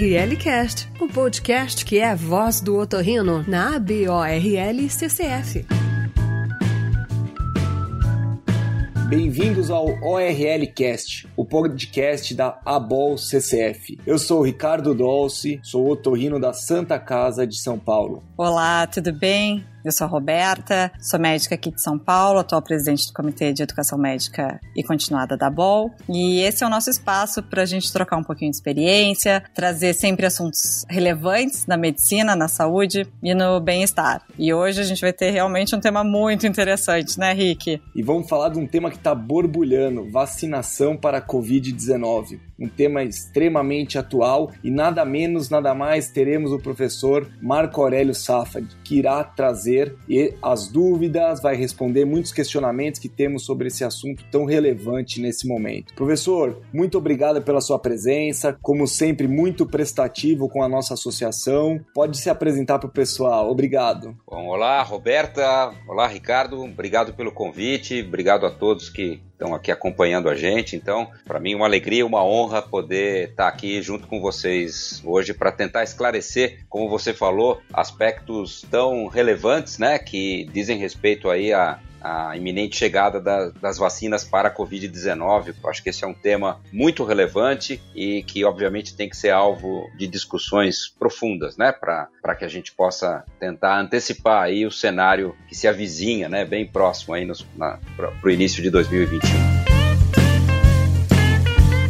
ORL Cast, o podcast que é a voz do otorrino na ABORL CCF. Bem-vindos ao ORL Cast, o podcast da ABOL CCF. Eu sou o Ricardo Dolce, sou otorrino da Santa Casa de São Paulo. Olá, tudo bem? Eu sou a Roberta, sou médica aqui de São Paulo, atual presidente do Comitê de Educação Médica e Continuada da BOL. E esse é o nosso espaço para a gente trocar um pouquinho de experiência, trazer sempre assuntos relevantes na medicina, na saúde e no bem-estar. E hoje a gente vai ter realmente um tema muito interessante, né, Rick? E vamos falar de um tema que está borbulhando: vacinação para a Covid-19 um tema extremamente atual e nada menos, nada mais teremos o professor Marco Aurélio Safad, que irá trazer as dúvidas, vai responder muitos questionamentos que temos sobre esse assunto tão relevante nesse momento. Professor, muito obrigado pela sua presença, como sempre, muito prestativo com a nossa associação. Pode se apresentar para o pessoal. Obrigado. Bom, olá, Roberta. Olá, Ricardo. Obrigado pelo convite. Obrigado a todos que estão aqui acompanhando a gente. Então, para mim, uma alegria, uma honra poder estar tá aqui junto com vocês hoje para tentar esclarecer, como você falou, aspectos tão relevantes, né, que dizem respeito aí a a iminente chegada da, das vacinas para a Covid-19. Acho que esse é um tema muito relevante e que, obviamente, tem que ser alvo de discussões profundas, né, para que a gente possa tentar antecipar aí o cenário que se avizinha, né, bem próximo aí para o início de 2021.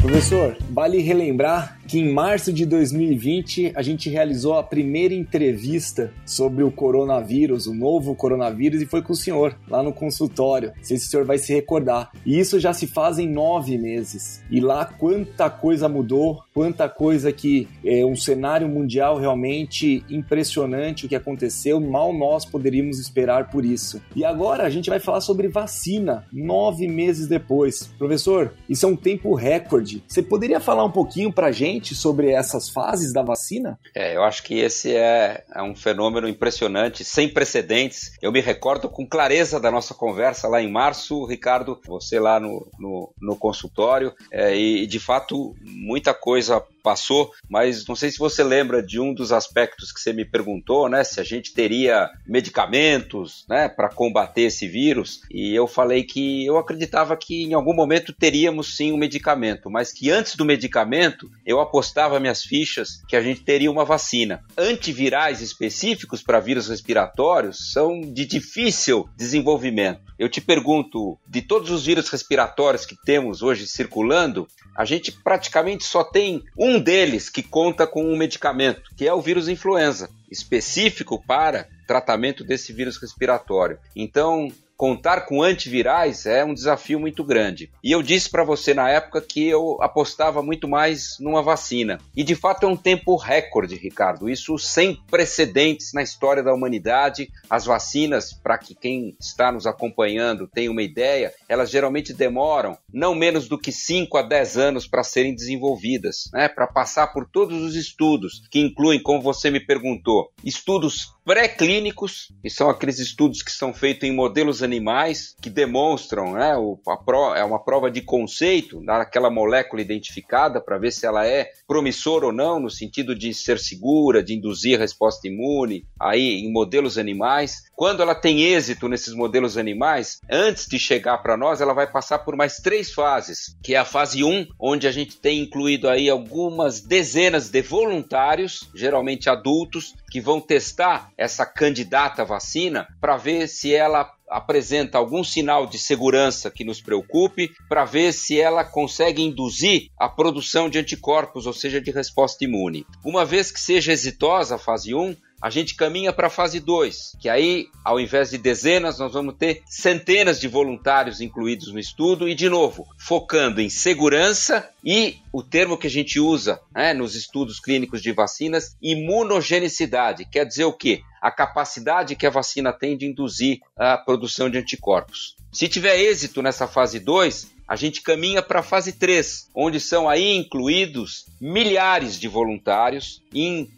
Professor, vale relembrar que em março de 2020 a gente realizou a primeira entrevista sobre o coronavírus, o novo coronavírus, e foi com o senhor lá no consultório. Não sei se o senhor vai se recordar. E isso já se faz em nove meses. E lá quanta coisa mudou, quanta coisa que é um cenário mundial realmente impressionante o que aconteceu. Mal nós poderíamos esperar por isso. E agora a gente vai falar sobre vacina, nove meses depois. Professor, isso é um tempo recorde. Você poderia falar um pouquinho pra gente? Gente sobre essas fases da vacina? É, eu acho que esse é, é um fenômeno impressionante, sem precedentes. Eu me recordo com clareza da nossa conversa lá em março, Ricardo, você lá no, no, no consultório, é, e de fato muita coisa passou, mas não sei se você lembra de um dos aspectos que você me perguntou, né? Se a gente teria medicamentos, né, para combater esse vírus. E eu falei que eu acreditava que em algum momento teríamos sim um medicamento, mas que antes do medicamento eu apostava minhas fichas que a gente teria uma vacina. Antivirais específicos para vírus respiratórios são de difícil desenvolvimento. Eu te pergunto, de todos os vírus respiratórios que temos hoje circulando, a gente praticamente só tem um deles que conta com um medicamento, que é o vírus influenza, específico para tratamento desse vírus respiratório. Então, contar com antivirais é um desafio muito grande. E eu disse para você na época que eu apostava muito mais numa vacina. E de fato é um tempo recorde, Ricardo. Isso sem precedentes na história da humanidade. As vacinas, para que quem está nos acompanhando tenha uma ideia, elas geralmente demoram não menos do que 5 a 10 anos para serem desenvolvidas, né? para passar por todos os estudos, que incluem, como você me perguntou, estudos pré-clínicos, que são aqueles estudos que são feitos em modelos animais, que demonstram, né, o, a é uma prova de conceito daquela molécula identificada para ver se ela é promissora ou não, no sentido de ser segura, de induzir resposta imune, aí em modelos animais. Quando ela tem êxito nesses modelos animais, antes de chegar para nós, ela vai passar por mais três fases, que é a fase 1, onde a gente tem incluído aí algumas dezenas de voluntários, geralmente adultos, que vão testar essa candidata vacina para ver se ela apresenta algum sinal de segurança que nos preocupe, para ver se ela consegue induzir a produção de anticorpos, ou seja, de resposta imune. Uma vez que seja exitosa a fase 1, a gente caminha para a fase 2, que aí, ao invés de dezenas, nós vamos ter centenas de voluntários incluídos no estudo e, de novo, focando em segurança e o termo que a gente usa né, nos estudos clínicos de vacinas, imunogenicidade. Quer dizer o quê? A capacidade que a vacina tem de induzir a produção de anticorpos. Se tiver êxito nessa fase 2, a gente caminha para a fase 3, onde são aí incluídos milhares de voluntários em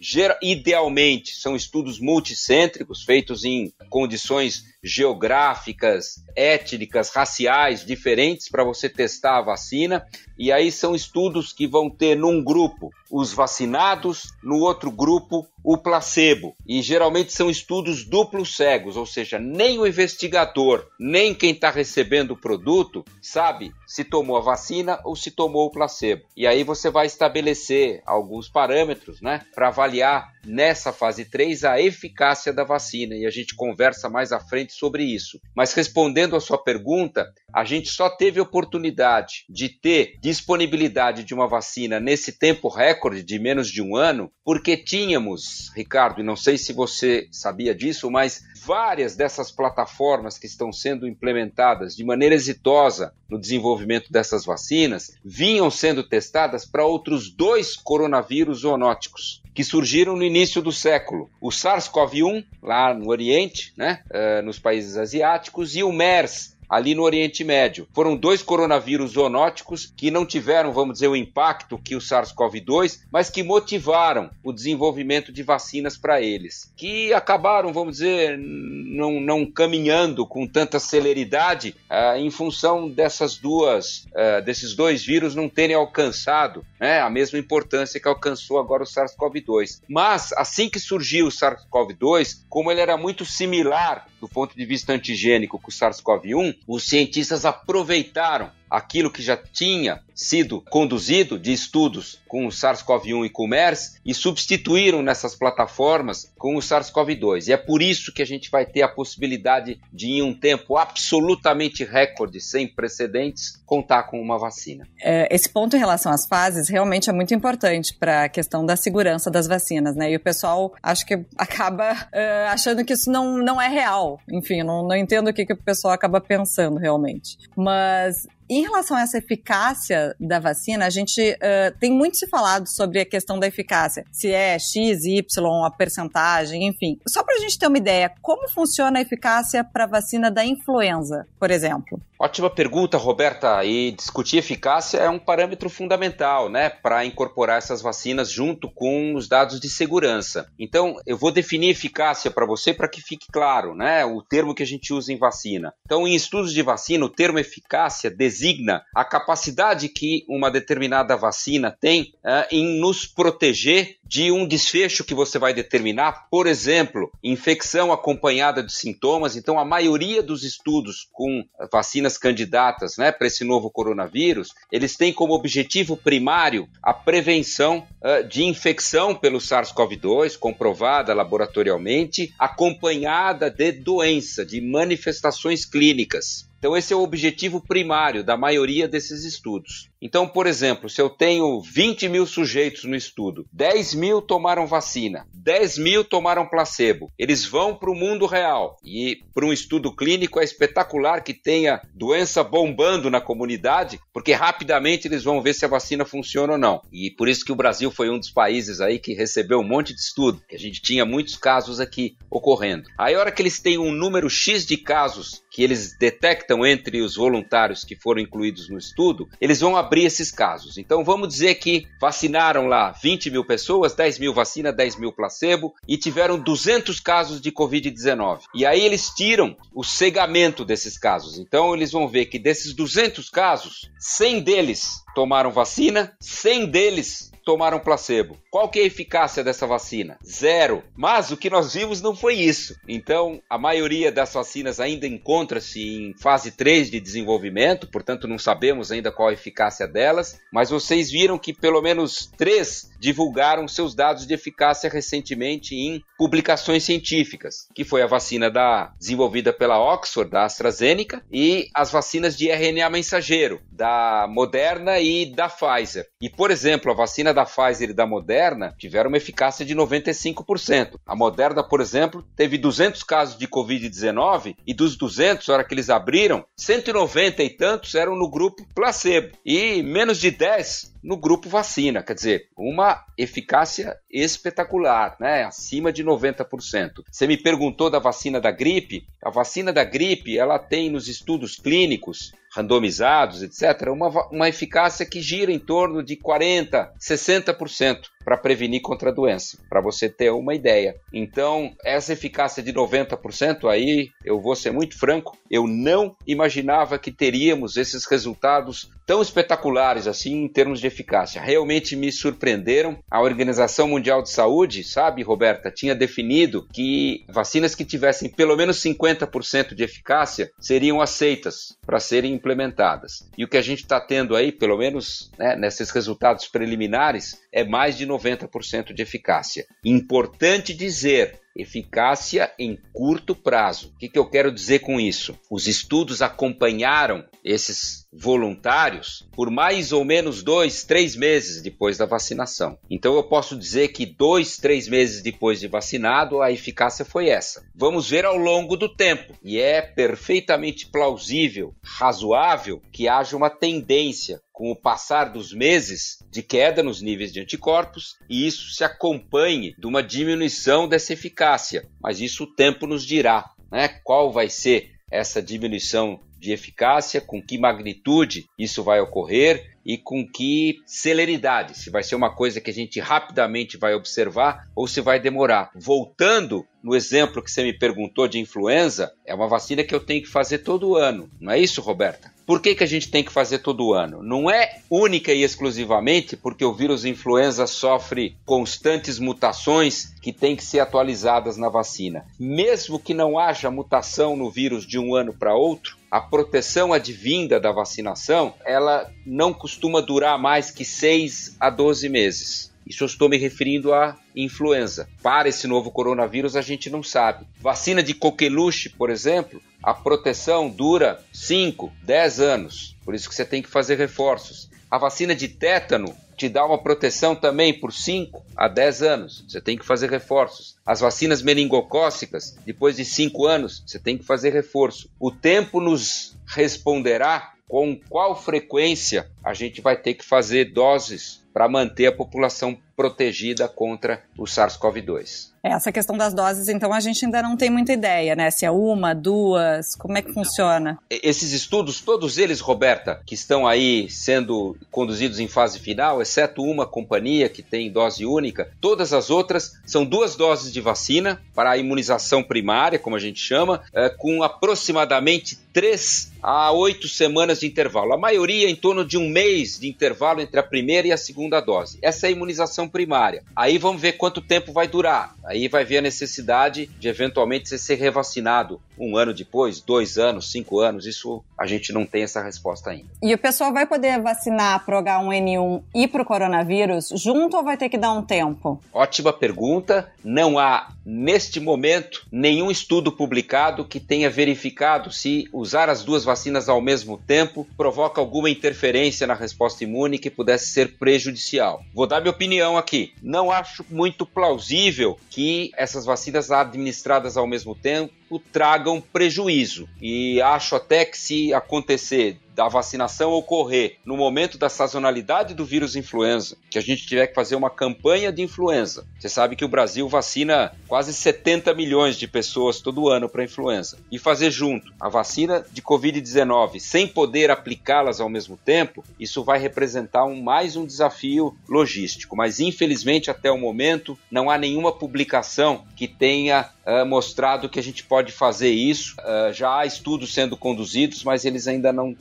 idealmente são estudos multicêntricos feitos em condições geográficas, étnicas, raciais diferentes para você testar a vacina. E aí são estudos que vão ter num grupo os vacinados, no outro grupo o placebo. E geralmente são estudos duplos cegos, ou seja, nem o investigador, nem quem está recebendo o produto sabe se tomou a vacina ou se tomou o placebo. E aí você vai estabelecer alguns parâmetros né, para avaliar nessa fase 3 a eficácia da vacina. E a gente conversa mais à frente sobre isso. Mas respondendo a sua pergunta, a gente só teve oportunidade de ter disponibilidade de uma vacina nesse tempo recorde de menos de um ano, porque tínhamos, Ricardo, e não sei se você sabia disso, mas várias dessas plataformas que estão sendo implementadas de maneira exitosa no desenvolvimento dessas vacinas vinham sendo testadas para outros dois coronavírus zoonóticos que surgiram no início do século. O SARS-CoV-1, lá no Oriente, né, uh, nos países asiáticos, e o MERS, ali no Oriente Médio. Foram dois coronavírus zoonóticos que não tiveram, vamos dizer, o impacto que o SARS-CoV-2, mas que motivaram o desenvolvimento de vacinas para eles, que acabaram, vamos dizer, não, não caminhando com tanta celeridade uh, em função dessas duas, uh, desses dois vírus não terem alcançado né, a mesma importância que alcançou agora o SARS-CoV-2. Mas assim que surgiu o SARS-CoV-2, como ele era muito similar do ponto de vista antigênico com o SARS-CoV-1, os cientistas aproveitaram aquilo que já tinha sido conduzido de estudos com o SARS-CoV-1 e com o MERS e substituíram nessas plataformas com o SARS-CoV-2. E é por isso que a gente vai ter a possibilidade de, em um tempo absolutamente recorde, sem precedentes, contar com uma vacina. É, esse ponto em relação às fases realmente é muito importante para a questão da segurança das vacinas, né? E o pessoal acho que acaba uh, achando que isso não, não é real. Enfim, não, não entendo o que, que o pessoal acaba pensando realmente. Mas em relação a essa eficácia da vacina, a gente uh, tem muito se falado sobre a questão da eficácia, se é X, Y, a percentagem, enfim. Só para a gente ter uma ideia, como funciona a eficácia para a vacina da influenza, por exemplo? Ótima pergunta, Roberta. E discutir eficácia é um parâmetro fundamental, né, para incorporar essas vacinas junto com os dados de segurança. Então, eu vou definir eficácia para você para que fique claro, né, o termo que a gente usa em vacina. Então, em estudos de vacina, o termo eficácia designa a capacidade que uma determinada vacina tem uh, em nos proteger de um desfecho que você vai determinar, por exemplo, infecção acompanhada de sintomas. Então, a maioria dos estudos com vacinas candidatas né, para esse novo coronavírus, eles têm como objetivo primário a prevenção uh, de infecção pelo SARS-CoV-2, comprovada laboratorialmente, acompanhada de doença, de manifestações clínicas. Então, esse é o objetivo primário da maioria desses estudos. Então, por exemplo, se eu tenho 20 mil sujeitos no estudo, 10 mil tomaram vacina, 10 mil tomaram placebo, eles vão para o mundo real. E para um estudo clínico é espetacular que tenha doença bombando na comunidade, porque rapidamente eles vão ver se a vacina funciona ou não. E por isso que o Brasil foi um dos países aí que recebeu um monte de estudo, que a gente tinha muitos casos aqui ocorrendo. Aí, a hora que eles têm um número X de casos que eles detectam entre os voluntários que foram incluídos no estudo, eles vão abrir abrir esses casos. Então vamos dizer que vacinaram lá 20 mil pessoas, 10 mil vacina, 10 mil placebo e tiveram 200 casos de Covid-19. E aí eles tiram o cegamento desses casos. Então eles vão ver que desses 200 casos, 100 deles tomaram vacina, 100 deles tomaram placebo. Qual que é a eficácia dessa vacina? Zero. Mas o que nós vimos não foi isso. Então, a maioria das vacinas ainda encontra-se em fase 3 de desenvolvimento, portanto não sabemos ainda qual a eficácia delas, mas vocês viram que pelo menos três divulgaram seus dados de eficácia recentemente em publicações científicas, que foi a vacina da desenvolvida pela Oxford, da AstraZeneca, e as vacinas de RNA mensageiro, da Moderna e da Pfizer. E, por exemplo, a vacina da Pfizer e da Moderna tiveram uma eficácia de 95%. A Moderna, por exemplo, teve 200 casos de Covid-19 e dos 200, na hora que eles abriram, 190 e tantos eram no grupo placebo e menos de 10 no grupo vacina, quer dizer, uma eficácia espetacular, né? acima de 90%. Você me perguntou da vacina da gripe, a vacina da gripe, ela tem nos estudos clínicos randomizados, etc., uma, uma eficácia que gira em torno de 40%, 60%. Para prevenir contra a doença, para você ter uma ideia. Então, essa eficácia de 90% aí, eu vou ser muito franco, eu não imaginava que teríamos esses resultados tão espetaculares assim em termos de eficácia. Realmente me surpreenderam. A Organização Mundial de Saúde, sabe, Roberta, tinha definido que vacinas que tivessem pelo menos 50% de eficácia seriam aceitas para serem implementadas. E o que a gente está tendo aí, pelo menos né, nesses resultados preliminares, é mais de 90% de eficácia. Importante dizer, eficácia em curto prazo. O que, que, eu quero dizer com isso? Os estudos acompanharam esses voluntários por mais ou menos dois, três meses depois da vacinação. Então eu posso dizer que dois, três meses depois de vacinado, a eficácia foi essa. Vamos ver ao longo do tempo. E é perfeitamente plausível, razoável, que haja uma tendência com o passar dos meses de queda nos níveis de anticorpos e isso se acompanhe de uma diminuição dessa eficácia. Mas isso o tempo nos dirá, né? Qual vai ser essa diminuição de eficácia, com que magnitude isso vai ocorrer e com que celeridade, se vai ser uma coisa que a gente rapidamente vai observar ou se vai demorar. Voltando no exemplo que você me perguntou de influenza, é uma vacina que eu tenho que fazer todo ano, não é isso, Roberta? Por que, que a gente tem que fazer todo ano? Não é única e exclusivamente porque o vírus influenza sofre constantes mutações que têm que ser atualizadas na vacina. Mesmo que não haja mutação no vírus de um ano para outro, a proteção advinda da vacinação, ela não costuma durar mais que 6 a 12 meses. Isso eu estou me referindo à influenza. Para esse novo coronavírus, a gente não sabe. Vacina de coqueluche, por exemplo, a proteção dura 5, 10 anos. Por isso que você tem que fazer reforços. A vacina de tétano te dá uma proteção também por 5 a 10 anos. Você tem que fazer reforços. As vacinas meningocócicas, depois de 5 anos, você tem que fazer reforço. O tempo nos responderá com qual frequência a gente vai ter que fazer doses para manter a população protegida contra o SARS-CoV-2. Essa questão das doses, então, a gente ainda não tem muita ideia, né? Se é uma, duas, como é que funciona? Esses estudos, todos eles, Roberta, que estão aí sendo conduzidos em fase final, exceto uma companhia que tem dose única, todas as outras são duas doses de vacina para a imunização primária, como a gente chama, é, com aproximadamente três a oito semanas de intervalo. A maioria em torno de um mês de intervalo entre a primeira e a segunda dose. Essa é a imunização primária. Aí vamos ver quanto tempo vai durar. Aí vai ver a necessidade de eventualmente você ser revacinado um ano depois, dois anos, cinco anos. Isso a gente não tem essa resposta ainda. E o pessoal vai poder vacinar para o H1N1 e para o coronavírus junto ou vai ter que dar um tempo? Ótima pergunta. Não há, neste momento, nenhum estudo publicado que tenha verificado se usar as duas vacinas ao mesmo tempo provoca alguma interferência na resposta imune que pudesse ser prejudicial. Vou dar minha opinião aqui. Não acho muito plausível que essas vacinas administradas ao mesmo tempo tragam prejuízo. E acho até que se acontecer da vacinação ocorrer no momento da sazonalidade do vírus influenza, que a gente tiver que fazer uma campanha de influenza. Você sabe que o Brasil vacina quase 70 milhões de pessoas todo ano para influenza. E fazer junto a vacina de Covid-19 sem poder aplicá-las ao mesmo tempo, isso vai representar um, mais um desafio logístico. Mas infelizmente até o momento não há nenhuma publicação que tenha uh, mostrado que a gente pode fazer isso. Uh, já há estudos sendo conduzidos, mas eles ainda não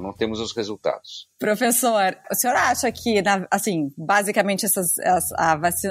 não temos os resultados. Professor, o senhor acha que, assim, basicamente essas as,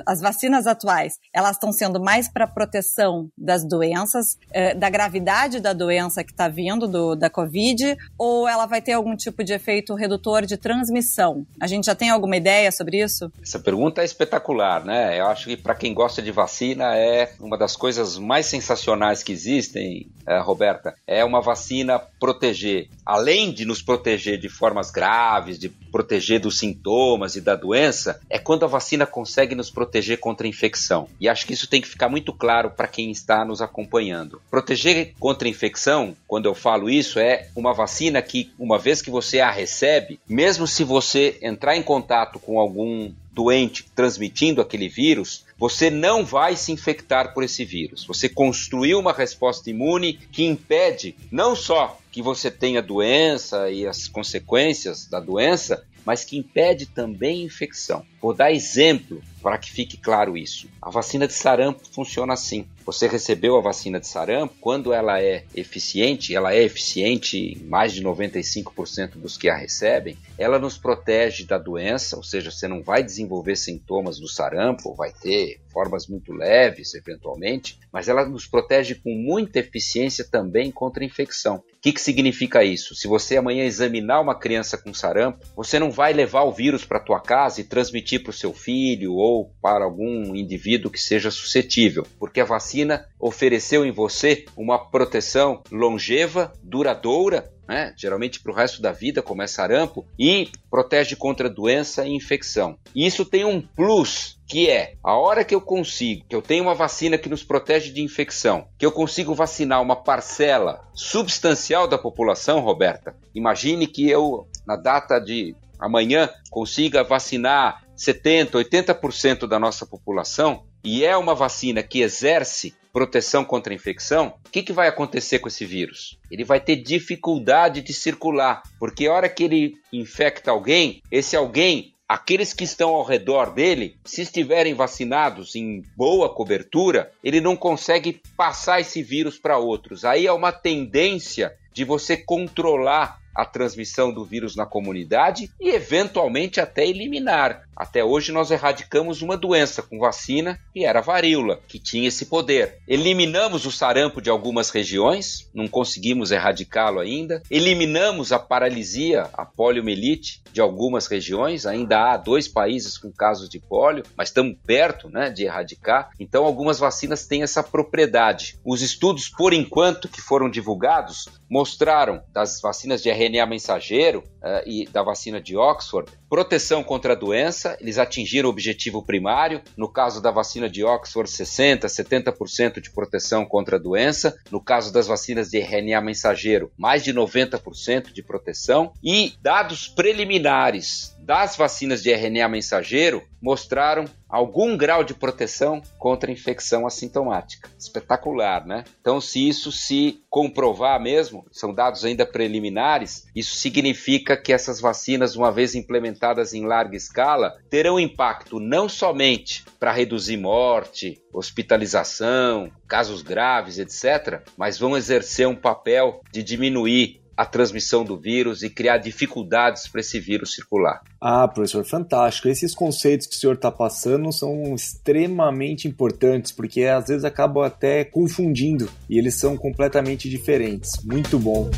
as vacinas atuais, elas estão sendo mais para proteção das doenças, eh, da gravidade da doença que está vindo do, da Covid, ou ela vai ter algum tipo de efeito redutor de transmissão? A gente já tem alguma ideia sobre isso? Essa pergunta é espetacular, né? Eu acho que para quem gosta de vacina é uma das coisas mais sensacionais que existem, eh, Roberta. É uma vacina proteger, além de nos proteger de formas graves de proteger dos sintomas e da doença, é quando a vacina consegue nos proteger contra a infecção. E acho que isso tem que ficar muito claro para quem está nos acompanhando. Proteger contra a infecção, quando eu falo isso, é uma vacina que, uma vez que você a recebe, mesmo se você entrar em contato com algum doente transmitindo aquele vírus, você não vai se infectar por esse vírus. Você construiu uma resposta imune que impede não só que você tenha doença e as consequências da doença, mas que impede também infecção. Vou dar exemplo para que fique claro isso. A vacina de sarampo funciona assim. Você recebeu a vacina de sarampo, quando ela é eficiente, ela é eficiente em mais de 95% dos que a recebem, ela nos protege da doença, ou seja, você não vai desenvolver sintomas do sarampo, vai ter formas muito leves, eventualmente, mas ela nos protege com muita eficiência também contra a infecção. Que, que significa isso? Se você amanhã examinar uma criança com sarampo, você não vai levar o vírus para tua casa e transmitir para o seu filho ou para algum indivíduo que seja suscetível, porque a vacina ofereceu em você uma proteção longeva, duradoura né? geralmente para o resto da vida, como é sarampo, e protege contra doença e infecção. E isso tem um plus, que é a hora que eu consigo, que eu tenho uma vacina que nos protege de infecção, que eu consigo vacinar uma parcela substancial da população, Roberta. Imagine que eu, na data de amanhã, consiga vacinar 70, 80% da nossa população, e é uma vacina que exerce proteção contra a infecção, o que, que vai acontecer com esse vírus? Ele vai ter dificuldade de circular, porque a hora que ele infecta alguém, esse alguém aqueles que estão ao redor dele, se estiverem vacinados em boa cobertura, ele não consegue passar esse vírus para outros. Aí é uma tendência de você controlar a transmissão do vírus na comunidade e, eventualmente, até eliminar. Até hoje, nós erradicamos uma doença com vacina, que era a varíola, que tinha esse poder. Eliminamos o sarampo de algumas regiões, não conseguimos erradicá-lo ainda. Eliminamos a paralisia, a poliomielite, de algumas regiões. Ainda há dois países com casos de polio, mas estamos perto né, de erradicar. Então, algumas vacinas têm essa propriedade. Os estudos, por enquanto, que foram divulgados, mostraram das vacinas de RNA mensageiro uh, e da vacina de Oxford proteção contra a doença, eles atingiram o objetivo primário. No caso da vacina de Oxford, 60%, 70% de proteção contra a doença. No caso das vacinas de RNA mensageiro, mais de 90% de proteção. E dados preliminares das vacinas de RNA mensageiro mostraram algum grau de proteção contra infecção assintomática. Espetacular, né? Então, se isso se comprovar mesmo, são dados ainda preliminares, isso significa que essas vacinas, uma vez implementadas em larga escala, terão impacto não somente para reduzir morte, hospitalização, casos graves, etc., mas vão exercer um papel de diminuir a transmissão do vírus e criar dificuldades para esse vírus circular. Ah, professor, fantástico. Esses conceitos que o senhor está passando são extremamente importantes, porque às vezes acabam até confundindo e eles são completamente diferentes. Muito bom.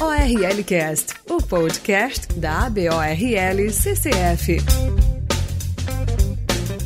ORLcast, o podcast da ABORL CCF.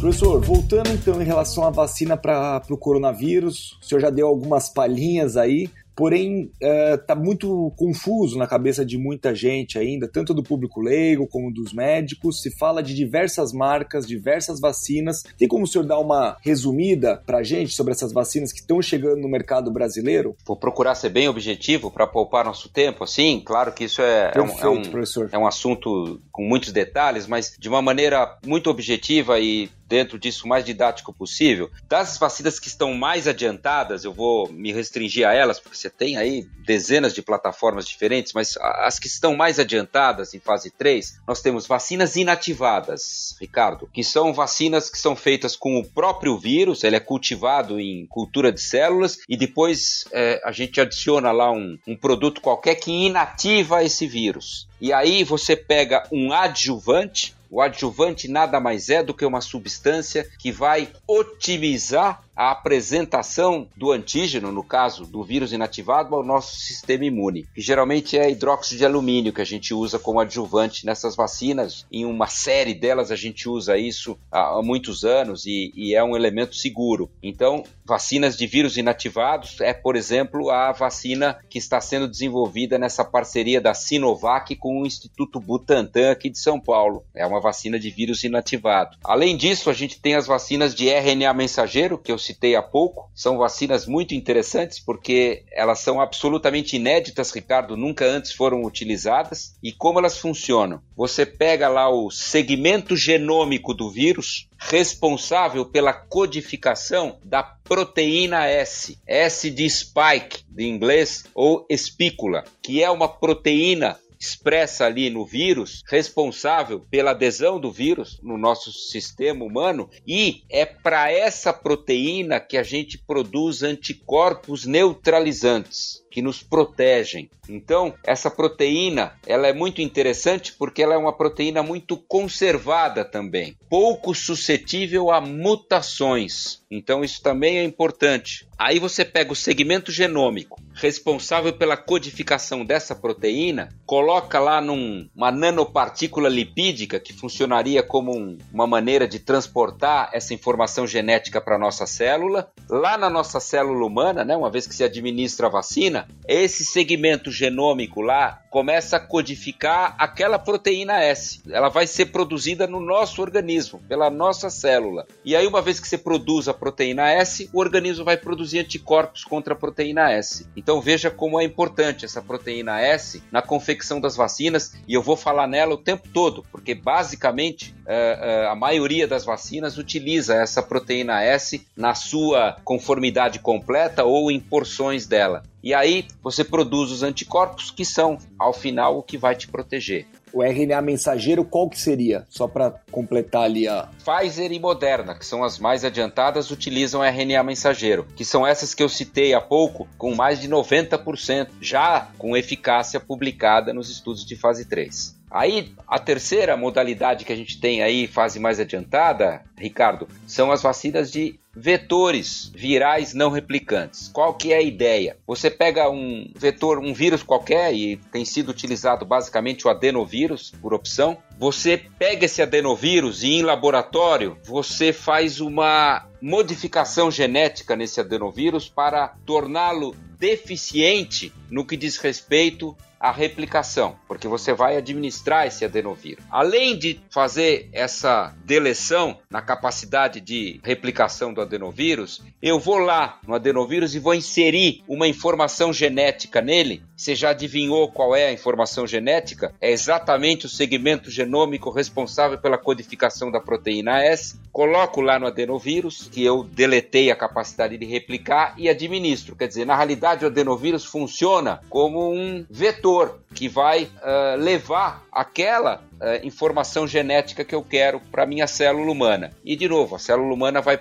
Professor, voltando então em relação à vacina para o coronavírus, o senhor já deu algumas palhinhas aí, porém está é, muito confuso na cabeça de muita gente ainda, tanto do público leigo como dos médicos. Se fala de diversas marcas, diversas vacinas. Tem como o senhor dar uma resumida para a gente sobre essas vacinas que estão chegando no mercado brasileiro? Vou procurar ser bem objetivo para poupar nosso tempo. Assim, claro que isso é, Perfeito, é, um, é, um, é um assunto com muitos detalhes, mas de uma maneira muito objetiva e dentro disso o mais didático possível. Das vacinas que estão mais adiantadas, eu vou me restringir a elas, porque você tem aí dezenas de plataformas diferentes, mas as que estão mais adiantadas em fase 3, nós temos vacinas inativadas, Ricardo, que são vacinas que são feitas com o próprio vírus, ele é cultivado em cultura de células e depois é, a gente adiciona lá um, um produto qualquer que inativa esse vírus. E aí você pega um adjuvante, o adjuvante nada mais é do que uma substância que vai otimizar a apresentação do antígeno, no caso do vírus inativado, ao nosso sistema imune, que geralmente é hidróxido de alumínio que a gente usa como adjuvante nessas vacinas. Em uma série delas a gente usa isso há, muitos anos e, e é um elemento seguro. Então, vacinas de vírus inativados é, por exemplo, a vacina que está sendo desenvolvida nessa parceria da Sinovac com o Instituto Butantan aqui de São Paulo. É uma vacina de vírus inativado. Além disso, a gente tem as vacinas de RNA mensageiro, que eu citei há pouco, são vacinas muito interessantes porque elas são absolutamente inéditas, Ricardo, nunca antes foram utilizadas. E como elas funcionam? Você pega lá o segmento genômico do vírus, responsável pela codificação da proteína S, S de spike, de inglês, ou espícula, que é uma proteína expressa ali no vírus, responsável pela adesão do vírus no nosso sistema humano, e é para essa proteína que a gente produz anticorpos neutralizantes que nos protegem. Então, essa proteína, ela é muito interessante porque ela é uma proteína muito conservada também, pouco suscetível a mutações. Então, isso também é importante. Aí você pega o segmento genômico, responsável pela codificação dessa proteína, coloca lá numa nanopartícula lipídica que funcionaria como um, uma maneira de transportar essa informação genética para nossa célula. Lá na nossa célula humana, né, uma vez que se administra a vacina, esse segmento genômico lá começa a codificar aquela proteína S. Ela vai ser produzida no nosso organismo, pela nossa célula. E aí, uma vez que você produz a proteína S, o organismo vai produzir anticorpos contra a proteína S. Então veja como é importante essa proteína S na confecção das vacinas, e eu vou falar nela o tempo todo, porque basicamente uh, uh, a maioria das vacinas utiliza essa proteína S na sua conformidade completa ou em porções dela. E aí você produz os anticorpos que são, ao final, o que vai te proteger. O RNA mensageiro, qual que seria? Só para completar ali a. Pfizer e Moderna, que são as mais adiantadas, utilizam RNA mensageiro, que são essas que eu citei há pouco, com mais de 90%, já com eficácia publicada nos estudos de fase 3. Aí, a terceira modalidade que a gente tem aí, fase mais adiantada, Ricardo, são as vacinas de vetores virais não replicantes. Qual que é a ideia? Você pega um vetor, um vírus qualquer e tem sido utilizado basicamente o adenovírus por opção. Você pega esse adenovírus e em laboratório você faz uma modificação genética nesse adenovírus para torná-lo deficiente no que diz respeito à replicação, porque você vai administrar esse adenovírus. Além de fazer essa deleção na capacidade de replicação do adenovírus, eu vou lá no adenovírus e vou inserir uma informação genética nele. Você já adivinhou qual é a informação genética? É exatamente o segmento genômico responsável pela codificação da proteína S. Coloco lá no adenovírus, que eu deletei a capacidade de replicar e administro. Quer dizer, na realidade, o adenovírus funciona como um vetor que vai uh, levar aquela uh, informação genética que eu quero para minha célula humana. E de novo, a célula humana vai,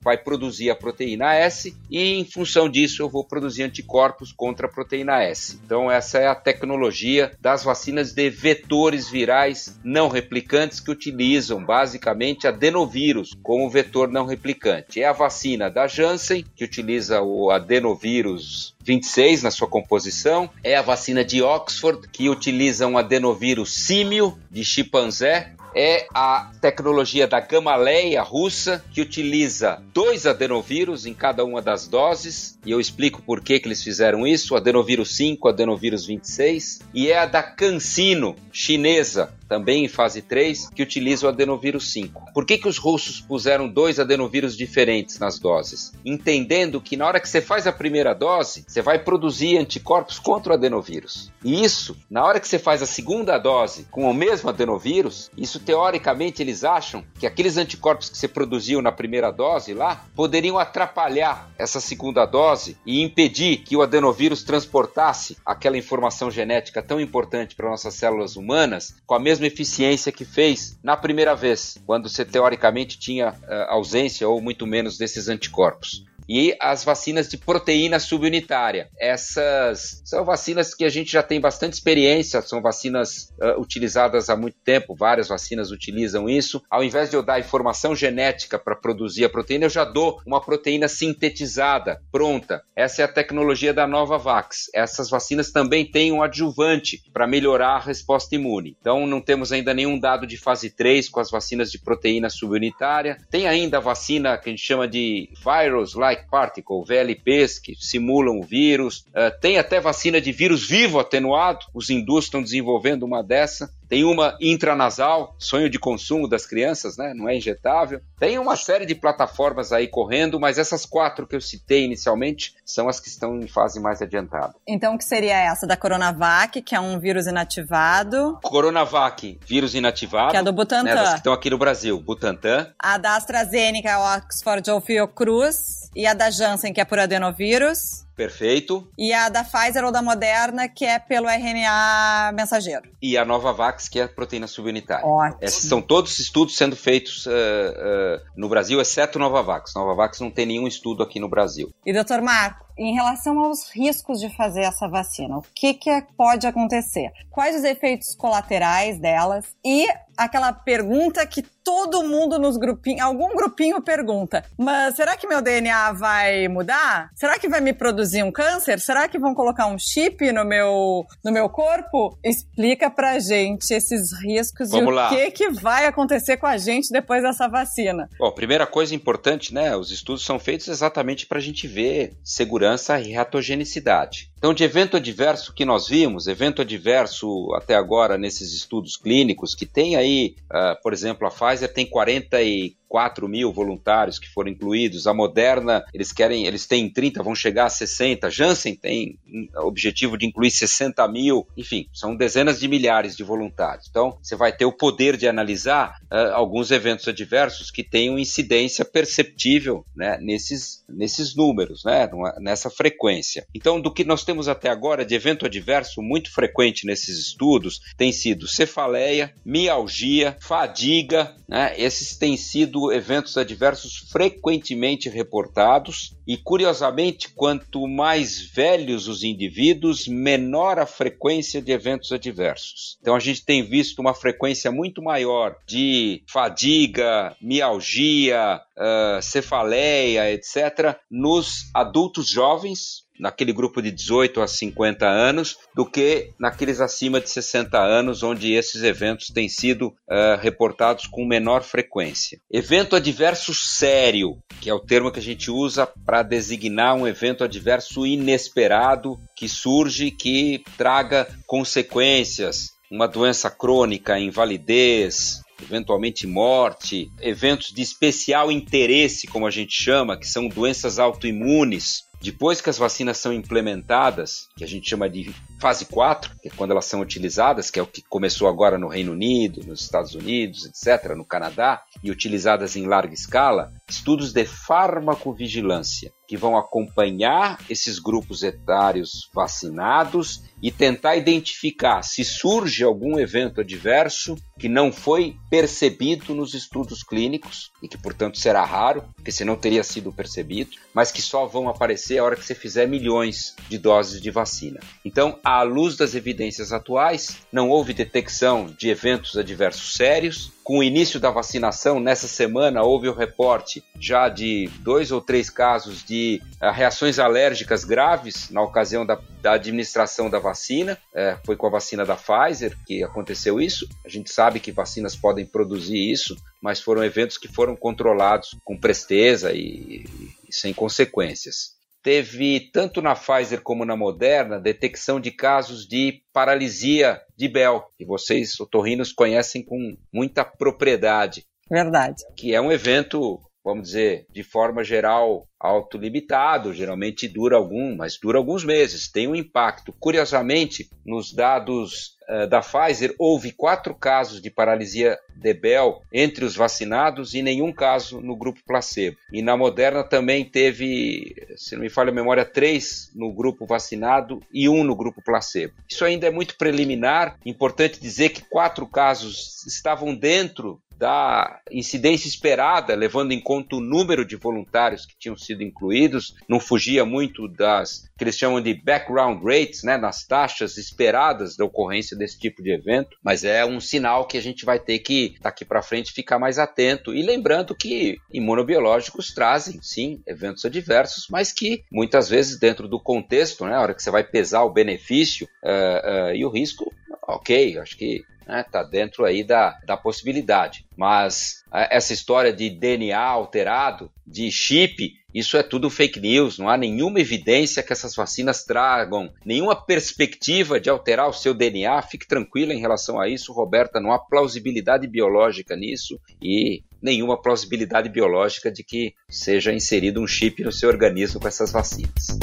vai produzir a proteína S e em função disso eu vou produzir anticorpos contra a proteína S. Então essa é a tecnologia das vacinas de vetores virais não replicantes que utilizam basicamente adenovírus como vetor não replicante. É a vacina da Janssen que utiliza o adenovírus 26 na sua composição, é a vacina de Oxford que utiliza um adenovírus símio de chimpanzé é a tecnologia da Gamaleya russa, que utiliza dois adenovírus em cada uma das doses, e eu explico por que, que eles fizeram isso, adenovírus 5, o adenovírus 26, e é a da CanSino, chinesa, também em fase 3, que utiliza o adenovírus 5. Por que, que os russos puseram dois adenovírus diferentes nas doses? Entendendo que na hora que você faz a primeira dose, você vai produzir anticorpos contra o adenovírus. E isso, na hora que você faz a segunda dose com o mesmo adenovírus, isso teoricamente eles acham que aqueles anticorpos que você produziu na primeira dose lá poderiam atrapalhar essa segunda dose e impedir que o adenovírus transportasse aquela informação genética tão importante para nossas células humanas com a mesma mesma eficiência que fez na primeira vez, quando você teoricamente tinha uh, ausência ou muito menos desses anticorpos e as vacinas de proteína subunitária. Essas são vacinas que a gente já tem bastante experiência, são vacinas uh, utilizadas há muito tempo, várias vacinas utilizam isso. Ao invés de eu dar informação genética para produzir a proteína, eu já dou uma proteína sintetizada, pronta. Essa é a tecnologia da Novavax. Essas vacinas também têm um adjuvante para melhorar a resposta imune. Então, não temos ainda nenhum dado de fase 3 com as vacinas de proteína subunitária. Tem ainda a vacina que a gente chama de virus like particle, VLPs, que simulam o vírus. Uh, tem até vacina de vírus vivo atenuado, os hindus estão desenvolvendo uma dessa. Tem uma intranasal, sonho de consumo das crianças, né? Não é injetável. Tem uma série de plataformas aí correndo, mas essas quatro que eu citei inicialmente são as que estão em fase mais adiantada. Então, o que seria essa da Coronavac, que é um vírus inativado? Coronavac, vírus inativado. Que é do Butantan. Né, que estão aqui no Brasil, Butantan. A da AstraZeneca, o Oxford ou Fiocruz. E a da Janssen, que é por adenovírus. Perfeito. E a da Pfizer ou da Moderna, que é pelo RNA mensageiro. E a Novavax, que é a proteína subunitária. Ótimo. Esses são todos estudos sendo feitos uh, uh, no Brasil, exceto Novavax. Novavax não tem nenhum estudo aqui no Brasil. E, doutor Marco, em relação aos riscos de fazer essa vacina, o que, que é, pode acontecer? Quais os efeitos colaterais delas? E aquela pergunta que todo mundo nos grupinhos, algum grupinho pergunta: mas será que meu DNA vai mudar? Será que vai me produzir um câncer? Será que vão colocar um chip no meu, no meu corpo? Explica pra gente esses riscos Vamos e lá. o que, que vai acontecer com a gente depois dessa vacina. Bom, primeira coisa importante, né? Os estudos são feitos exatamente para a gente ver segurança e reatogenicidade. Então, de evento adverso que nós vimos, evento adverso até agora nesses estudos clínicos, que tem aí, uh, por exemplo, a Pfizer tem 44 mil voluntários que foram incluídos, a Moderna, eles querem, eles têm 30, vão chegar a 60, Janssen tem objetivo de incluir 60 mil, enfim, são dezenas de milhares de voluntários. Então, você vai ter o poder de analisar uh, alguns eventos adversos que tenham incidência perceptível né, nesses, nesses números, né, nessa frequência. Então, do que nós temos até agora de evento adverso muito frequente nesses estudos tem sido cefaleia, mialgia, fadiga, né? Esses têm sido eventos adversos frequentemente reportados e, curiosamente, quanto mais velhos os indivíduos, menor a frequência de eventos adversos. Então, a gente tem visto uma frequência muito maior de fadiga, mialgia, uh, cefaleia, etc., nos adultos jovens, naquele grupo de 18 a 50 anos do que naqueles acima de 60 anos, onde esses eventos têm sido uh, reportados com menor frequência. Evento adverso sério, que é o termo que a gente usa para designar um evento adverso inesperado que surge, que traga consequências, uma doença crônica, invalidez, eventualmente morte, eventos de especial interesse, como a gente chama, que são doenças autoimunes, depois que as vacinas são implementadas, que a gente chama de fase 4, que é quando elas são utilizadas, que é o que começou agora no Reino Unido, nos Estados Unidos, etc., no Canadá, e utilizadas em larga escala, estudos de farmacovigilância, que vão acompanhar esses grupos etários vacinados e tentar identificar se surge algum evento adverso que não foi percebido nos estudos clínicos e que, portanto, será raro, porque senão teria sido percebido, mas que só vão aparecer a hora que você fizer milhões de doses de vacina. Então, à luz das evidências atuais, não houve detecção de eventos adversos sérios. Com o início da vacinação, nessa semana, houve o reporte já de dois ou três casos de uh, reações alérgicas graves na ocasião da, da administração da vacina. É, foi com a vacina da Pfizer que aconteceu isso. A gente sabe que vacinas podem produzir isso, mas foram eventos que foram controlados com presteza e, e sem consequências teve, tanto na Pfizer como na Moderna, detecção de casos de paralisia de Bell, que vocês, otorrinos, conhecem com muita propriedade. Verdade. Que é um evento, vamos dizer, de forma geral, autolimitado, geralmente dura algum, mas dura alguns meses, tem um impacto. Curiosamente, nos dados uh, da Pfizer, houve quatro casos de paralisia de Bell entre os vacinados e nenhum caso no grupo placebo. E na Moderna também teve, se não me falha a memória, três no grupo vacinado e um no grupo placebo. Isso ainda é muito preliminar, importante dizer que quatro casos estavam dentro da incidência esperada, levando em conta o número de voluntários que tinham sido incluídos, não fugia muito das que eles chamam de background rates, né, nas taxas esperadas da ocorrência desse tipo de evento, mas é um sinal que a gente vai ter que daqui para frente ficar mais atento. E lembrando que imunobiológicos trazem sim eventos adversos, mas que muitas vezes dentro do contexto, né, a hora que você vai pesar o benefício uh, uh, e o risco, ok, acho que né, tá dentro aí da, da possibilidade. Mas essa história de DNA alterado, de chip, isso é tudo fake news. Não há nenhuma evidência que essas vacinas tragam, nenhuma perspectiva de alterar o seu DNA. Fique tranquila em relação a isso, Roberta. Não há plausibilidade biológica nisso e nenhuma plausibilidade biológica de que seja inserido um chip no seu organismo com essas vacinas.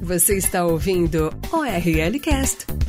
Você está ouvindo o RL Cast.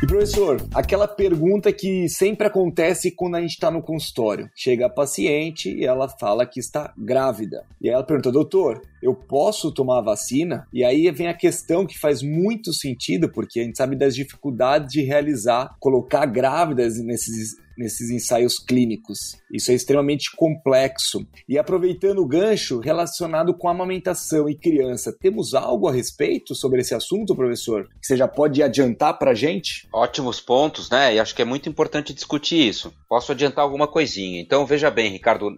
E professor, aquela pergunta que sempre acontece quando a gente está no consultório. Chega a paciente e ela fala que está grávida. E aí ela pergunta, doutor, eu posso tomar a vacina? E aí vem a questão que faz muito sentido, porque a gente sabe das dificuldades de realizar, colocar grávidas nesses nesses ensaios clínicos. Isso é extremamente complexo. E aproveitando o gancho relacionado com amamentação e criança, temos algo a respeito sobre esse assunto, professor? Que você já pode adiantar para gente? Ótimos pontos, né? E acho que é muito importante discutir isso. Posso adiantar alguma coisinha. Então, veja bem, Ricardo,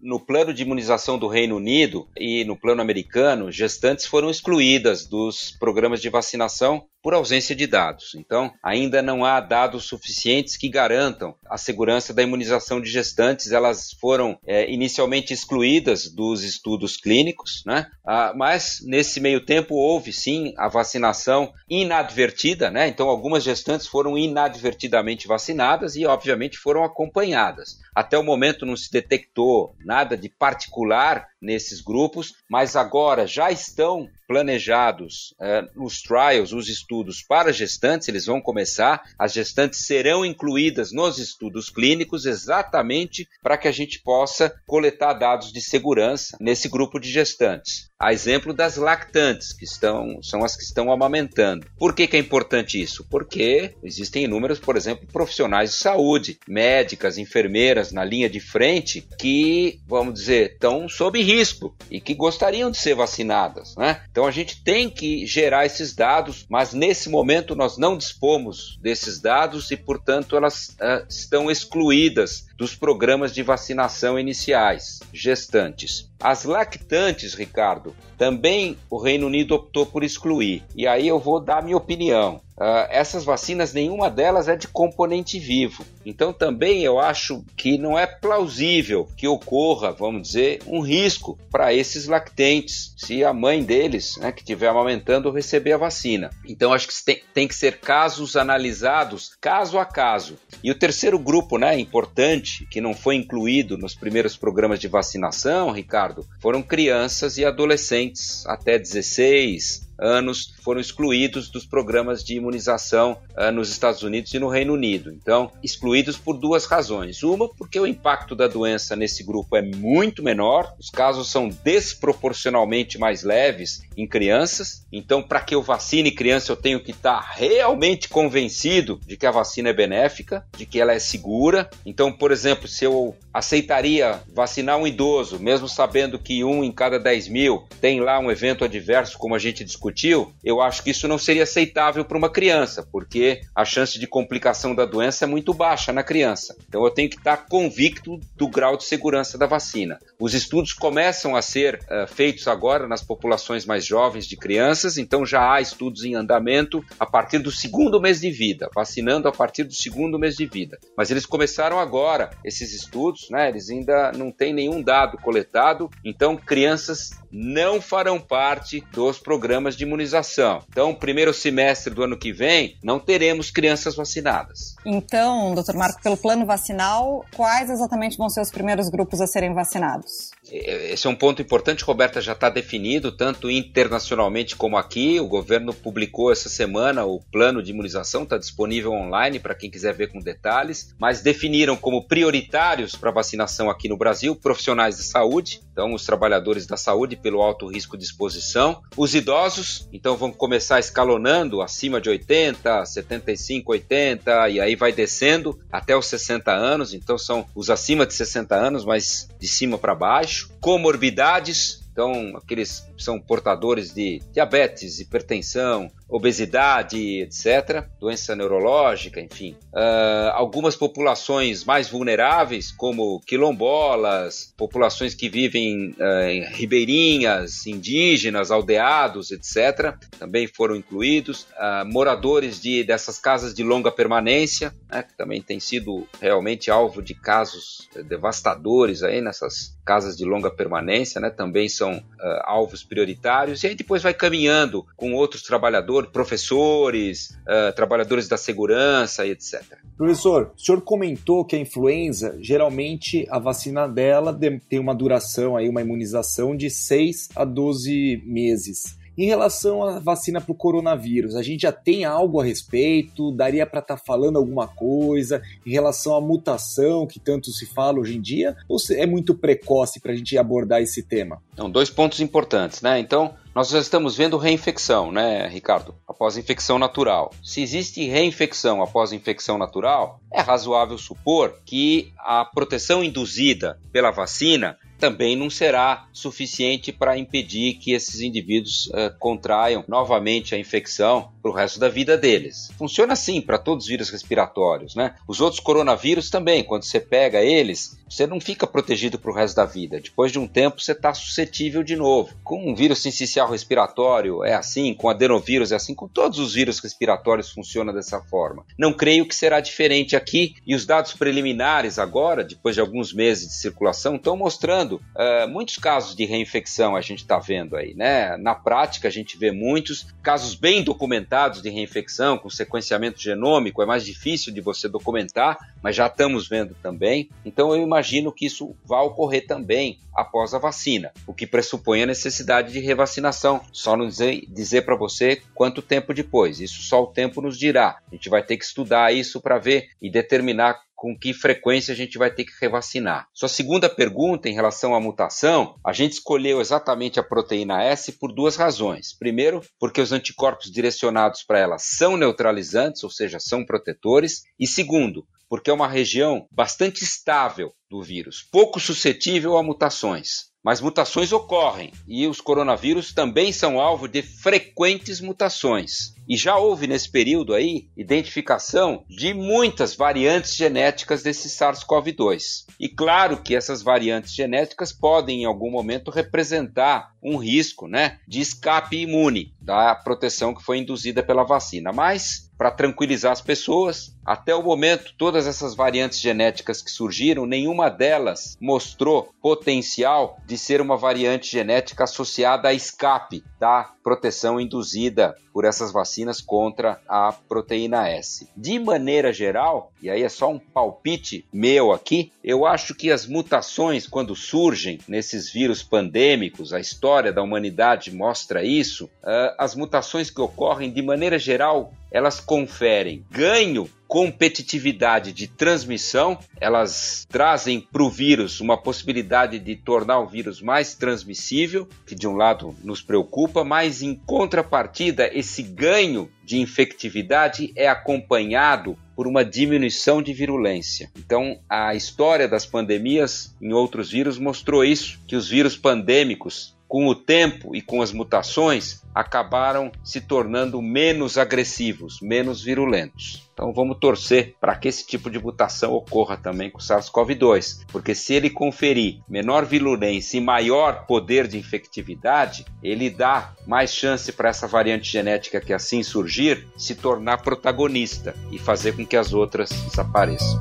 no plano de imunização do Reino Unido e no plano americano, gestantes foram excluídas dos programas de vacinação por ausência de dados. Então, ainda não há dados suficientes que garantam a segurança da imunização de gestantes. Elas foram é, inicialmente excluídas dos estudos clínicos, né? Ah, mas nesse meio tempo houve sim a vacinação inadvertida, né? Então, algumas gestantes foram inadvertidamente vacinadas e, obviamente, foram acompanhadas. Até o momento não se detectou nada de particular nesses grupos, mas agora já estão planejados é, os trials, os estudos para gestantes, eles vão começar, as gestantes serão incluídas nos estudos clínicos exatamente para que a gente possa coletar dados de segurança nesse grupo de gestantes. A exemplo das lactantes, que estão, são as que estão amamentando. Por que, que é importante isso? Porque existem inúmeros, por exemplo, profissionais de saúde, médicas, enfermeiras na linha de frente, que, vamos dizer, estão sob risco e que gostariam de ser vacinadas. Né? Então a gente tem que gerar esses dados, mas nesse momento nós não dispomos desses dados e, portanto, elas uh, estão excluídas dos programas de vacinação iniciais, gestantes. As lactantes, Ricardo, também o Reino Unido optou por excluir. E aí eu vou dar minha opinião. Uh, essas vacinas, nenhuma delas é de componente vivo. Então também eu acho que não é plausível que ocorra, vamos dizer, um risco para esses lactentes, se a mãe deles, né, que estiver amamentando, receber a vacina. Então acho que tem, tem que ser casos analisados caso a caso. E o terceiro grupo, né, importante, que não foi incluído nos primeiros programas de vacinação, Ricardo, foram crianças e adolescentes até 16, anos foram excluídos dos programas de imunização uh, nos Estados Unidos e no Reino Unido. Então, excluídos por duas razões. Uma, porque o impacto da doença nesse grupo é muito menor, os casos são desproporcionalmente mais leves em crianças. Então, para que eu vacine criança, eu tenho que estar tá realmente convencido de que a vacina é benéfica, de que ela é segura. Então, por exemplo, se eu aceitaria vacinar um idoso, mesmo sabendo que um em cada 10 mil tem lá um evento adverso, como a gente discutiu discutiu, eu acho que isso não seria aceitável para uma criança, porque a chance de complicação da doença é muito baixa na criança. Então eu tenho que estar convicto do grau de segurança da vacina. Os estudos começam a ser uh, feitos agora nas populações mais jovens de crianças, então já há estudos em andamento a partir do segundo mês de vida, vacinando a partir do segundo mês de vida. Mas eles começaram agora, esses estudos, né? Eles ainda não têm nenhum dado coletado, então crianças não farão parte dos programas de imunização. Então, primeiro semestre do ano que vem, não teremos crianças vacinadas. Então, doutor Marco, pelo plano vacinal, quais exatamente vão ser os primeiros grupos a serem vacinados? Esse é um ponto importante, Roberta, já está definido, tanto internacionalmente como aqui. O governo publicou essa semana o plano de imunização, está disponível online para quem quiser ver com detalhes, mas definiram como prioritários para vacinação aqui no Brasil profissionais de saúde, então os trabalhadores da saúde pelo alto risco de exposição, os idosos, então vão começar escalonando acima de 80, 75, 80 e aí vai descendo até os 60 anos, então são os acima de 60 anos, mas de cima para baixo. Comorbidades, então aqueles que são portadores de diabetes, hipertensão, obesidade, etc., doença neurológica, enfim. Uh, algumas populações mais vulneráveis, como quilombolas, populações que vivem uh, em ribeirinhas, indígenas, aldeados, etc., também foram incluídos. Uh, moradores de, dessas casas de longa permanência, né, que também tem sido realmente alvo de casos devastadores aí nessas casas de longa permanência, né, também são alvos prioritários. E aí depois vai caminhando com outros trabalhadores professores, uh, trabalhadores da segurança e etc. Professor, o senhor comentou que a influenza, geralmente a vacina dela tem uma duração aí, uma imunização de 6 a 12 meses. Em relação à vacina para o coronavírus, a gente já tem algo a respeito? Daria para estar tá falando alguma coisa em relação à mutação que tanto se fala hoje em dia? Ou é muito precoce para a gente abordar esse tema? Então, dois pontos importantes, né? Então, nós já estamos vendo reinfecção, né, Ricardo? Após infecção natural. Se existe reinfecção após infecção natural, é razoável supor que a proteção induzida pela vacina também não será suficiente para impedir que esses indivíduos uh, contraiam novamente a infecção para o resto da vida deles. Funciona assim para todos os vírus respiratórios, né? Os outros coronavírus também, quando você pega eles, você não fica protegido para o resto da vida. Depois de um tempo, você está suscetível de novo. Com um vírus sincicial respiratório é assim, com adenovírus é assim, com todos os vírus respiratórios funciona dessa forma. Não creio que será diferente aqui e os dados preliminares agora, depois de alguns meses de circulação, estão mostrando uh, muitos casos de reinfecção a gente está vendo aí, né? Na prática, a gente vê muitos casos bem documentados de reinfecção com sequenciamento genômico, é mais difícil de você documentar, mas já estamos vendo também. Então eu imagino que isso vai ocorrer também após a vacina, o que pressupõe a necessidade de revacinação. Só não dizer, dizer para você quanto tempo depois, isso só o tempo nos dirá. A gente vai ter que estudar isso para ver e determinar com que frequência a gente vai ter que revacinar. Sua segunda pergunta em relação à mutação, a gente escolheu exatamente a proteína S por duas razões. Primeiro, porque os anticorpos direcionados para ela são neutralizantes, ou seja, são protetores. E segundo, porque é uma região bastante estável do vírus, pouco suscetível a mutações. Mas mutações ocorrem e os coronavírus também são alvo de frequentes mutações. E já houve nesse período aí identificação de muitas variantes genéticas desse SARS-CoV-2. E claro que essas variantes genéticas podem em algum momento representar um risco, né, de escape imune da proteção que foi induzida pela vacina. Mas para tranquilizar as pessoas. Até o momento, todas essas variantes genéticas que surgiram, nenhuma delas mostrou potencial de ser uma variante genética associada a escape da proteção induzida por essas vacinas contra a proteína S. De maneira geral, e aí é só um palpite meu aqui, eu acho que as mutações, quando surgem nesses vírus pandêmicos, a história da humanidade mostra isso, uh, as mutações que ocorrem, de maneira geral, elas conferem ganho competitividade de transmissão, elas trazem para o vírus uma possibilidade de tornar o vírus mais transmissível, que de um lado nos preocupa, mas em contrapartida, esse ganho de infectividade é acompanhado por uma diminuição de virulência. Então, a história das pandemias em outros vírus mostrou isso, que os vírus pandêmicos com o tempo e com as mutações, acabaram se tornando menos agressivos, menos virulentos. Então vamos torcer para que esse tipo de mutação ocorra também com o SARS-CoV-2, porque se ele conferir menor virulência e maior poder de infectividade, ele dá mais chance para essa variante genética que assim surgir se tornar protagonista e fazer com que as outras desapareçam.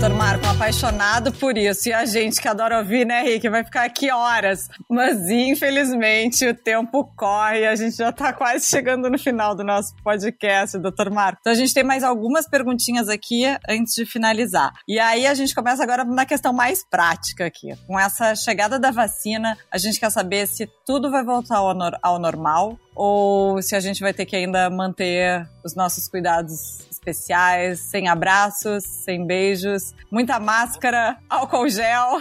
Doutor Marco, apaixonado por isso. E a gente que adora ouvir, né, Rick? Vai ficar aqui horas. Mas infelizmente o tempo corre. A gente já tá quase chegando no final do nosso podcast, doutor Marco. Então a gente tem mais algumas perguntinhas aqui antes de finalizar. E aí a gente começa agora na questão mais prática aqui. Com essa chegada da vacina, a gente quer saber se tudo vai voltar ao, ao normal ou se a gente vai ter que ainda manter os nossos cuidados especiais, sem abraços, sem beijos, muita máscara, álcool gel.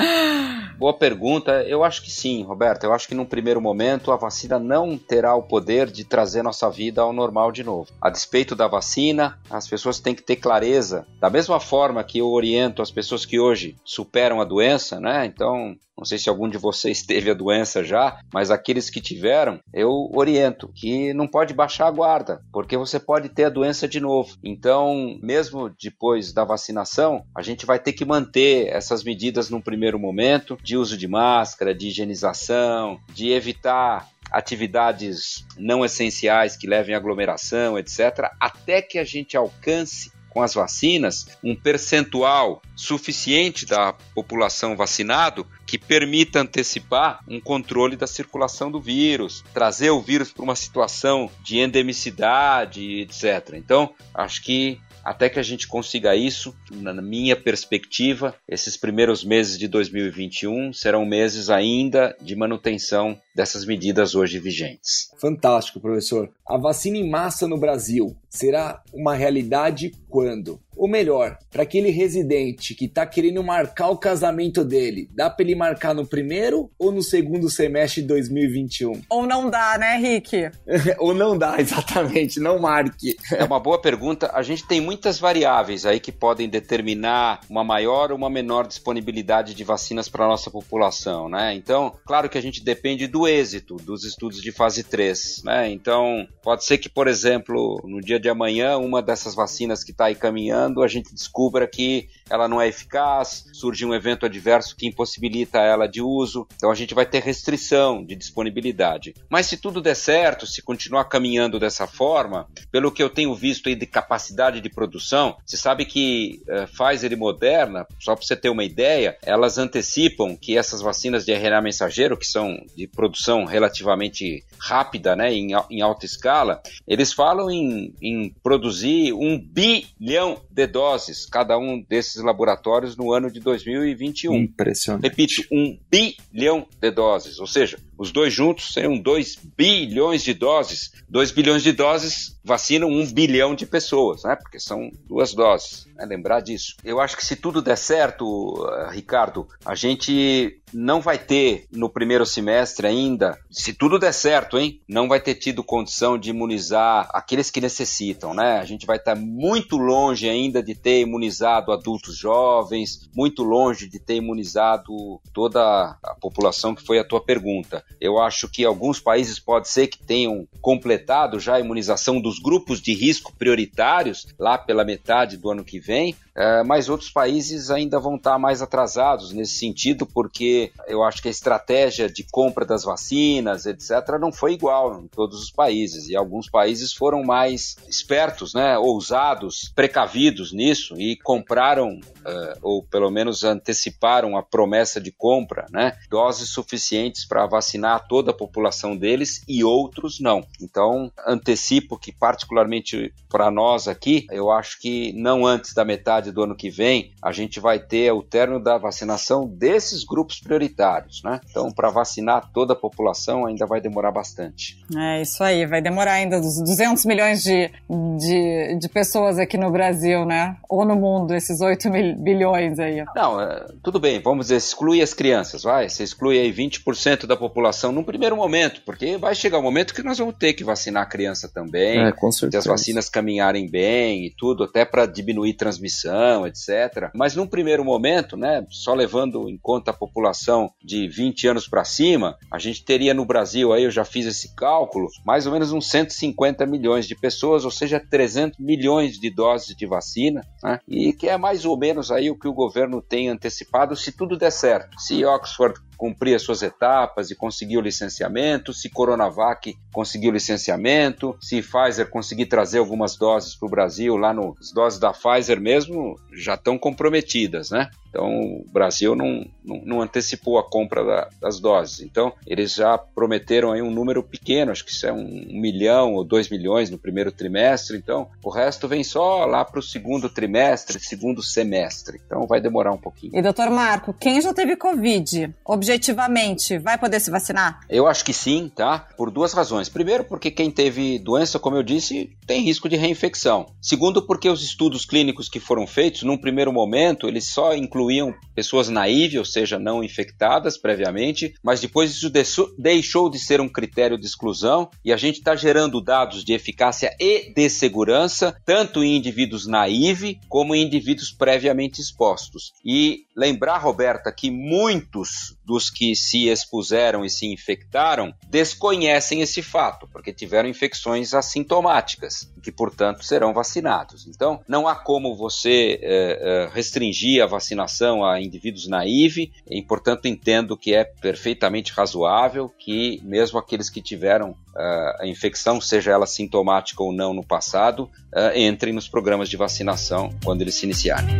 Boa pergunta. Eu acho que sim, Roberto. Eu acho que num primeiro momento a vacina não terá o poder de trazer nossa vida ao normal de novo. A despeito da vacina, as pessoas têm que ter clareza. Da mesma forma que eu oriento as pessoas que hoje superam a doença, né? Então, não sei se algum de vocês teve a doença já, mas aqueles que tiveram, eu oriento que não pode baixar a guarda, porque você pode ter a doença de novo. Então, mesmo depois da vacinação, a gente vai ter que manter essas medidas num primeiro momento de uso de máscara, de higienização, de evitar atividades não essenciais que levem aglomeração, etc., até que a gente alcance com as vacinas um percentual suficiente da população vacinado que permita antecipar um controle da circulação do vírus, trazer o vírus para uma situação de endemicidade, etc. Então, acho que até que a gente consiga isso, na minha perspectiva, esses primeiros meses de 2021 serão meses ainda de manutenção dessas medidas hoje vigentes. Fantástico, professor. A vacina em massa no Brasil será uma realidade quando? Ou melhor, para aquele residente que está querendo marcar o casamento dele, dá para ele marcar no primeiro ou no segundo semestre de 2021? Ou não dá, né, Rick? ou não dá, exatamente, não marque. é uma boa pergunta. A gente tem muitas variáveis aí que podem determinar uma maior ou uma menor disponibilidade de vacinas para a nossa população, né? Então, claro que a gente depende do êxito dos estudos de fase 3, né? Então, pode ser que, por exemplo, no dia de amanhã, uma dessas vacinas que está aí caminhando, a gente descubra que ela não é eficaz, surge um evento adverso que impossibilita ela de uso, então a gente vai ter restrição de disponibilidade. Mas se tudo der certo, se continuar caminhando dessa forma, pelo que eu tenho visto aí de capacidade de produção, você sabe que uh, Pfizer e Moderna, só para você ter uma ideia, elas antecipam que essas vacinas de RNA mensageiro, que são de produção relativamente rápida, né, em, em alta escala, eles falam em, em produzir um bilhão de doses cada um desses laboratórios no ano de 2021. Impressionante. Repito, um bilhão de doses, ou seja, os dois juntos seriam 2 bilhões de doses. 2 bilhões de doses vacinam um bilhão de pessoas, né? Porque são duas doses, né? Lembrar disso. Eu acho que se tudo der certo, eh, Ricardo, a gente não vai ter no primeiro semestre ainda, se tudo der certo, hein? Não vai ter tido condição de imunizar aqueles que necessitam, né? A gente vai estar muito longe ainda de ter imunizado adultos jovens, muito longe de ter imunizado toda a população que foi a tua pergunta. Eu acho que alguns países pode ser que tenham completado já a imunização dos grupos de risco prioritários lá pela metade do ano que vem, é, mas outros países ainda vão estar mais atrasados nesse sentido, porque eu acho que a estratégia de compra das vacinas, etc., não foi igual em todos os países. E alguns países foram mais espertos, né, ousados, precavidos nisso e compraram, uh, ou pelo menos anteciparam a promessa de compra, né, doses suficientes para vacinar toda a população deles e outros não. Então, antecipo que, particularmente para nós aqui, eu acho que não antes da metade do ano que vem, a gente vai ter o término da vacinação desses grupos prioritários, né? Então, para vacinar toda a população ainda vai demorar bastante. É isso aí, vai demorar ainda dos 200 milhões de, de, de pessoas aqui no Brasil, né? Ou no mundo, esses 8 mil, bilhões aí. Não, é, tudo bem, vamos dizer, exclui as crianças, vai? Você exclui aí 20% da população num primeiro momento, porque vai chegar o um momento que nós vamos ter que vacinar a criança também, é, com certeza. se as vacinas caminharem bem e tudo, até para diminuir transmissão etc. Mas num primeiro momento, né, só levando em conta a população de 20 anos para cima, a gente teria no Brasil, aí eu já fiz esse cálculo, mais ou menos uns 150 milhões de pessoas, ou seja, 300 milhões de doses de vacina, né, e que é mais ou menos aí o que o governo tem antecipado, se tudo der certo. Se Oxford cumprir as suas etapas e conseguir o licenciamento, se Coronavac conseguir o licenciamento, se Pfizer conseguir trazer algumas doses para o Brasil, lá no, as doses da Pfizer mesmo já estão comprometidas, né? Então, o Brasil não, não, não antecipou a compra da, das doses. Então, eles já prometeram aí um número pequeno, acho que isso é um, um milhão ou dois milhões no primeiro trimestre. Então, o resto vem só lá para o segundo trimestre, segundo semestre. Então, vai demorar um pouquinho. E, doutor Marco, quem já teve Covid, objetivamente, vai poder se vacinar? Eu acho que sim, tá? Por duas razões. Primeiro, porque quem teve doença, como eu disse, tem risco de reinfecção. Segundo, porque os estudos clínicos que foram feitos, num primeiro momento, eles só incluem incluíam pessoas naíves, ou seja, não infectadas previamente, mas depois isso deixou de ser um critério de exclusão e a gente está gerando dados de eficácia e de segurança, tanto em indivíduos naíves como em indivíduos previamente expostos. E lembrar, Roberta, que muitos dos que se expuseram e se infectaram desconhecem esse fato, porque tiveram infecções assintomáticas, que portanto serão vacinados. Então, não há como você é, é, restringir a vacinação a indivíduos naivos, e portanto entendo que é perfeitamente razoável que mesmo aqueles que tiveram uh, a infecção, seja ela sintomática ou não no passado, entrem nos programas de vacinação quando eles se iniciarem.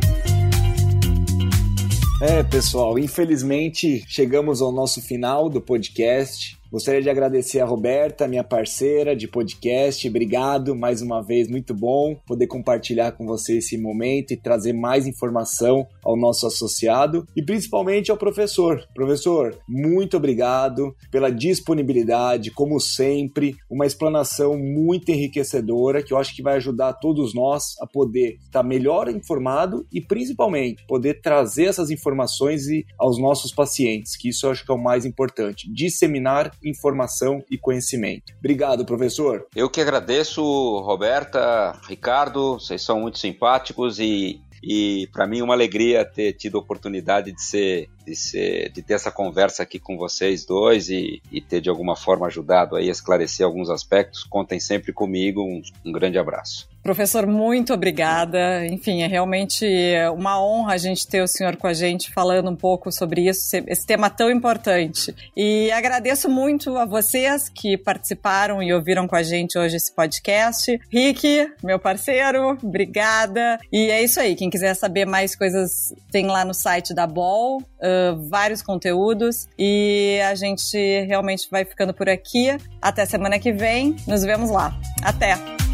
É, pessoal, infelizmente chegamos ao nosso final do podcast. Gostaria de agradecer a Roberta, minha parceira de podcast. Obrigado mais uma vez, muito bom poder compartilhar com você esse momento e trazer mais informação ao nosso associado e principalmente ao professor. Professor, muito obrigado pela disponibilidade, como sempre, uma explanação muito enriquecedora que eu acho que vai ajudar todos nós a poder estar melhor informado e principalmente poder trazer essas informações aos nossos pacientes, que isso eu acho que é o mais importante, disseminar informação e conhecimento. Obrigado, professor. Eu que agradeço, Roberta, Ricardo, vocês são muito simpáticos e e para mim uma alegria ter tido a oportunidade de ser, de ser, de ter essa conversa aqui com vocês dois e, e ter de alguma forma ajudado aí a esclarecer alguns aspectos. Contem sempre comigo. Um, um grande abraço. Professor, muito obrigada. Enfim, é realmente uma honra a gente ter o senhor com a gente falando um pouco sobre isso, esse tema tão importante. E agradeço muito a vocês que participaram e ouviram com a gente hoje esse podcast. Rick, meu parceiro, obrigada. E é isso aí. Quem quiser saber mais coisas, tem lá no site da uh, vários conteúdos. E a gente realmente vai ficando por aqui. Até semana que vem. Nos vemos lá. Até!